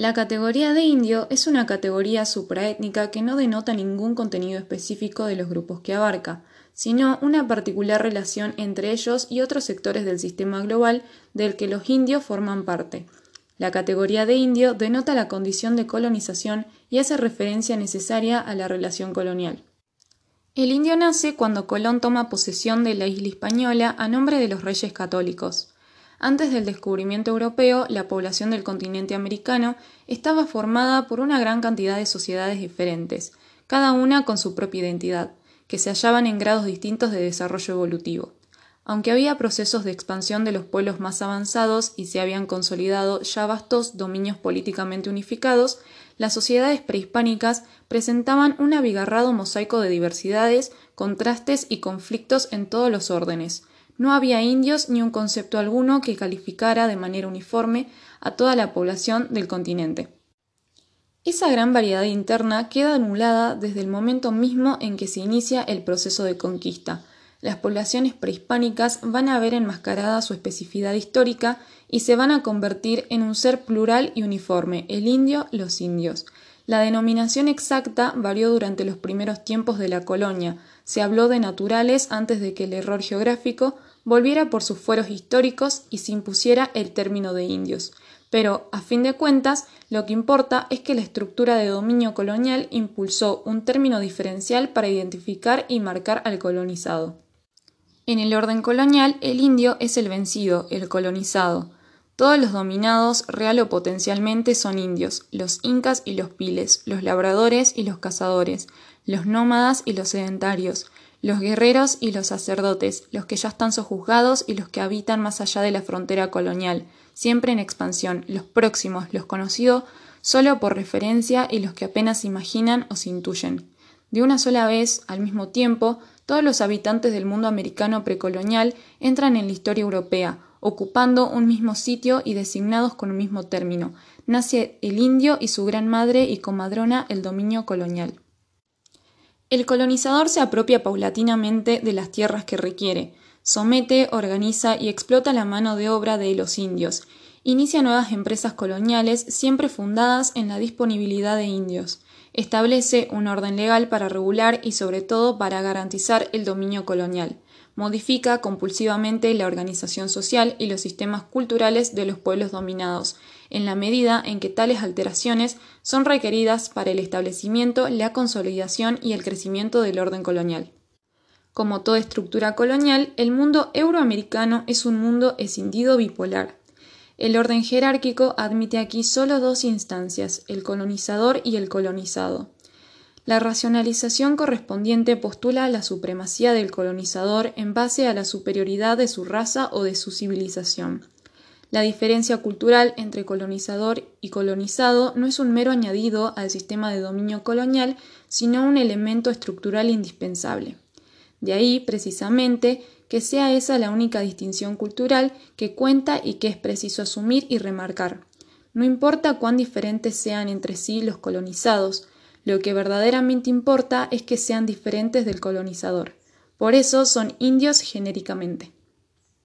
La categoría de indio es una categoría supraétnica que no denota ningún contenido específico de los grupos que abarca, sino una particular relación entre ellos y otros sectores del sistema global del que los indios forman parte. La categoría de indio denota la condición de colonización y hace referencia necesaria a la relación colonial. El indio nace cuando Colón toma posesión de la isla española a nombre de los reyes católicos. Antes del descubrimiento europeo, la población del continente americano estaba formada por una gran cantidad de sociedades diferentes, cada una con su propia identidad, que se hallaban en grados distintos de desarrollo evolutivo. Aunque había procesos de expansión de los pueblos más avanzados y se habían consolidado ya vastos dominios políticamente unificados, las sociedades prehispánicas presentaban un abigarrado mosaico de diversidades, contrastes y conflictos en todos los órdenes, no había indios ni un concepto alguno que calificara de manera uniforme a toda la población del continente. Esa gran variedad interna queda anulada desde el momento mismo en que se inicia el proceso de conquista. Las poblaciones prehispánicas van a ver enmascarada su especificidad histórica y se van a convertir en un ser plural y uniforme, el indio, los indios. La denominación exacta varió durante los primeros tiempos de la colonia. Se habló de naturales antes de que el error geográfico volviera por sus fueros históricos y se impusiera el término de indios. Pero, a fin de cuentas, lo que importa es que la estructura de dominio colonial impulsó un término diferencial para identificar y marcar al colonizado. En el orden colonial, el indio es el vencido, el colonizado. Todos los dominados, real o potencialmente, son indios, los incas y los piles, los labradores y los cazadores, los nómadas y los sedentarios, los guerreros y los sacerdotes, los que ya están sojuzgados y los que habitan más allá de la frontera colonial, siempre en expansión, los próximos, los conocidos solo por referencia y los que apenas imaginan o se intuyen. De una sola vez, al mismo tiempo, todos los habitantes del mundo americano precolonial entran en la historia europea, ocupando un mismo sitio y designados con un mismo término. Nace el indio y su gran madre y comadrona el dominio colonial. El colonizador se apropia paulatinamente de las tierras que requiere, somete, organiza y explota la mano de obra de los indios, inicia nuevas empresas coloniales siempre fundadas en la disponibilidad de indios, establece un orden legal para regular y sobre todo para garantizar el dominio colonial, modifica compulsivamente la organización social y los sistemas culturales de los pueblos dominados, en la medida en que tales alteraciones son requeridas para el establecimiento, la consolidación y el crecimiento del orden colonial. Como toda estructura colonial, el mundo euroamericano es un mundo escindido bipolar. El orden jerárquico admite aquí solo dos instancias, el colonizador y el colonizado. La racionalización correspondiente postula la supremacía del colonizador en base a la superioridad de su raza o de su civilización. La diferencia cultural entre colonizador y colonizado no es un mero añadido al sistema de dominio colonial, sino un elemento estructural indispensable. De ahí, precisamente, que sea esa la única distinción cultural que cuenta y que es preciso asumir y remarcar. No importa cuán diferentes sean entre sí los colonizados, lo que verdaderamente importa es que sean diferentes del colonizador. Por eso son indios genéricamente.